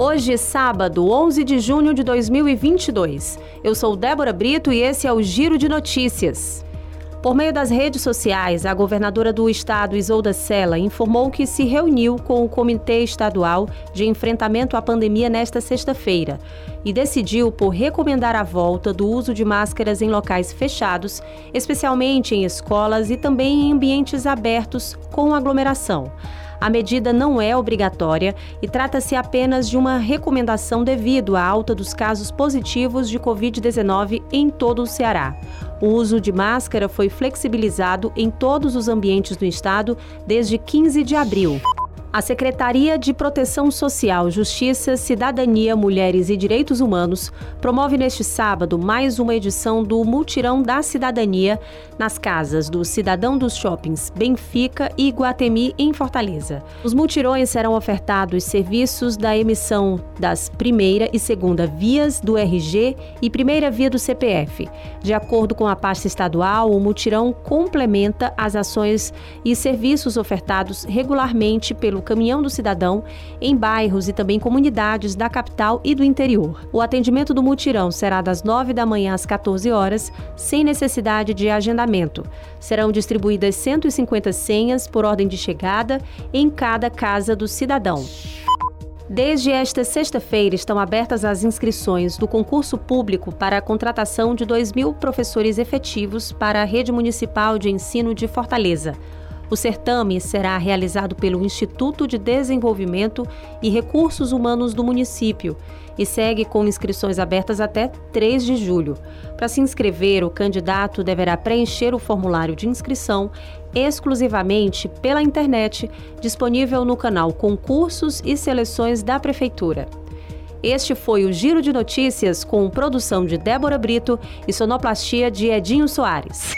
Hoje, sábado, 11 de junho de 2022. Eu sou Débora Brito e esse é o Giro de Notícias. Por meio das redes sociais, a governadora do estado, Isolda Sela, informou que se reuniu com o Comitê Estadual de Enfrentamento à Pandemia nesta sexta-feira e decidiu por recomendar a volta do uso de máscaras em locais fechados, especialmente em escolas e também em ambientes abertos com aglomeração. A medida não é obrigatória e trata-se apenas de uma recomendação devido à alta dos casos positivos de Covid-19 em todo o Ceará. O uso de máscara foi flexibilizado em todos os ambientes do estado desde 15 de abril. A Secretaria de Proteção Social, Justiça, Cidadania, Mulheres e Direitos Humanos promove neste sábado mais uma edição do Multirão da Cidadania nas casas do Cidadão dos Shoppings Benfica e Guatemi, em Fortaleza. Os multirões serão ofertados serviços da emissão das primeira e segunda vias do RG e primeira via do CPF. De acordo com a pasta estadual, o multirão complementa as ações e serviços ofertados regularmente pelo pelo Caminhão do Cidadão em bairros e também comunidades da capital e do interior. O atendimento do mutirão será das 9 da manhã às 14 horas, sem necessidade de agendamento. Serão distribuídas 150 senhas por ordem de chegada em cada casa do cidadão. Desde esta sexta-feira estão abertas as inscrições do concurso público para a contratação de 2 mil professores efetivos para a Rede Municipal de Ensino de Fortaleza. O certame será realizado pelo Instituto de Desenvolvimento e Recursos Humanos do município e segue com inscrições abertas até 3 de julho. Para se inscrever, o candidato deverá preencher o formulário de inscrição exclusivamente pela internet, disponível no canal Concursos e Seleções da Prefeitura. Este foi o Giro de Notícias com produção de Débora Brito e sonoplastia de Edinho Soares.